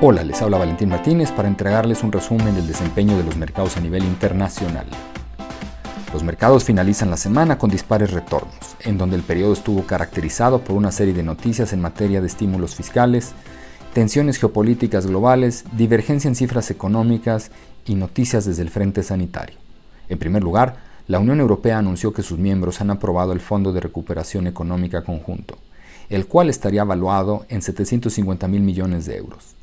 Hola, les habla Valentín Martínez para entregarles un resumen del desempeño de los mercados a nivel internacional. Los mercados finalizan la semana con dispares retornos, en donde el periodo estuvo caracterizado por una serie de noticias en materia de estímulos fiscales, tensiones geopolíticas globales, divergencia en cifras económicas y noticias desde el frente sanitario. En primer lugar, la Unión Europea anunció que sus miembros han aprobado el Fondo de Recuperación Económica Conjunto, el cual estaría evaluado en 750 mil millones de euros.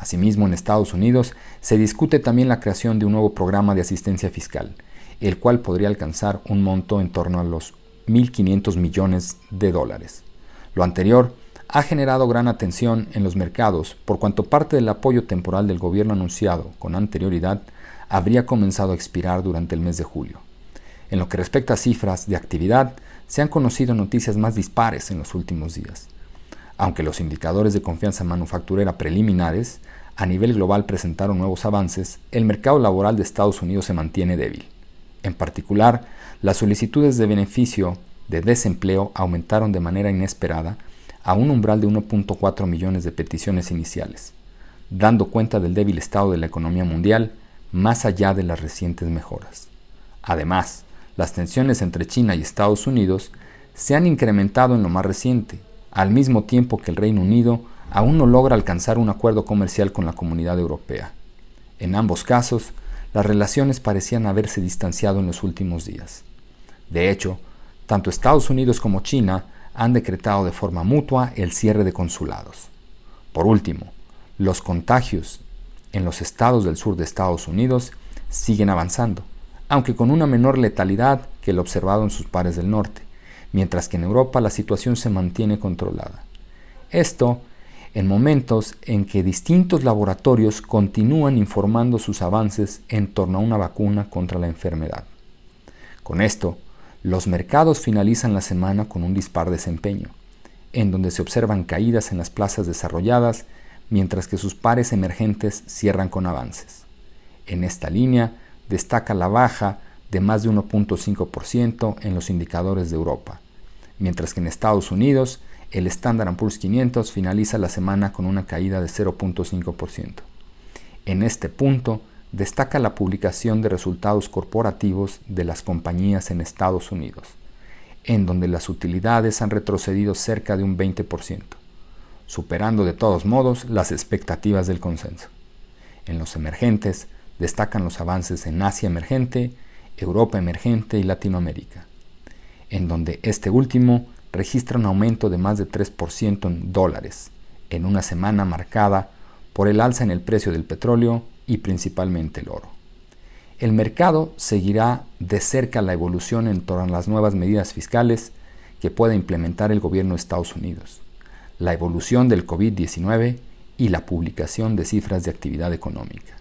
Asimismo, en Estados Unidos se discute también la creación de un nuevo programa de asistencia fiscal, el cual podría alcanzar un monto en torno a los 1.500 millones de dólares. Lo anterior ha generado gran atención en los mercados por cuanto parte del apoyo temporal del gobierno anunciado con anterioridad habría comenzado a expirar durante el mes de julio. En lo que respecta a cifras de actividad, se han conocido noticias más dispares en los últimos días. Aunque los indicadores de confianza manufacturera preliminares a nivel global presentaron nuevos avances, el mercado laboral de Estados Unidos se mantiene débil. En particular, las solicitudes de beneficio de desempleo aumentaron de manera inesperada a un umbral de 1.4 millones de peticiones iniciales, dando cuenta del débil estado de la economía mundial más allá de las recientes mejoras. Además, las tensiones entre China y Estados Unidos se han incrementado en lo más reciente, al mismo tiempo que el Reino Unido aún no logra alcanzar un acuerdo comercial con la comunidad europea. En ambos casos, las relaciones parecían haberse distanciado en los últimos días. De hecho, tanto Estados Unidos como China han decretado de forma mutua el cierre de consulados. Por último, los contagios en los estados del sur de Estados Unidos siguen avanzando, aunque con una menor letalidad que el observado en sus pares del norte, mientras que en Europa la situación se mantiene controlada. Esto en momentos en que distintos laboratorios continúan informando sus avances en torno a una vacuna contra la enfermedad. Con esto, los mercados finalizan la semana con un dispar desempeño, en donde se observan caídas en las plazas desarrolladas, mientras que sus pares emergentes cierran con avances. En esta línea destaca la baja de más de 1.5% en los indicadores de Europa, mientras que en Estados Unidos el Standard Poor's 500 finaliza la semana con una caída de 0.5%. En este punto, destaca la publicación de resultados corporativos de las compañías en Estados Unidos, en donde las utilidades han retrocedido cerca de un 20%, superando de todos modos las expectativas del consenso. En los emergentes destacan los avances en Asia emergente, Europa emergente y Latinoamérica, en donde este último registra un aumento de más de 3% en dólares, en una semana marcada por el alza en el precio del petróleo y principalmente el oro. El mercado seguirá de cerca la evolución en torno a las nuevas medidas fiscales que pueda implementar el gobierno de Estados Unidos, la evolución del COVID-19 y la publicación de cifras de actividad económica.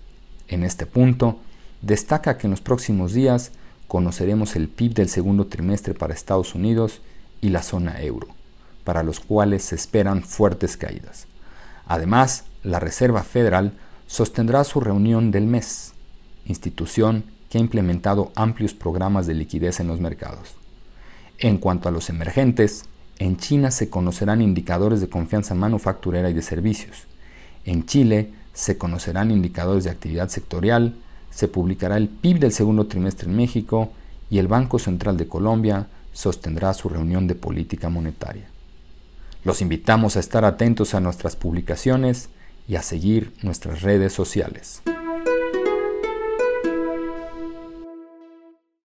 En este punto, destaca que en los próximos días conoceremos el PIB del segundo trimestre para Estados Unidos y la zona euro, para los cuales se esperan fuertes caídas. Además, la Reserva Federal sostendrá su reunión del mes, institución que ha implementado amplios programas de liquidez en los mercados. En cuanto a los emergentes, en China se conocerán indicadores de confianza manufacturera y de servicios. En Chile se conocerán indicadores de actividad sectorial, se publicará el PIB del segundo trimestre en México y el Banco Central de Colombia sostendrá su reunión de política monetaria. Los invitamos a estar atentos a nuestras publicaciones y a seguir nuestras redes sociales.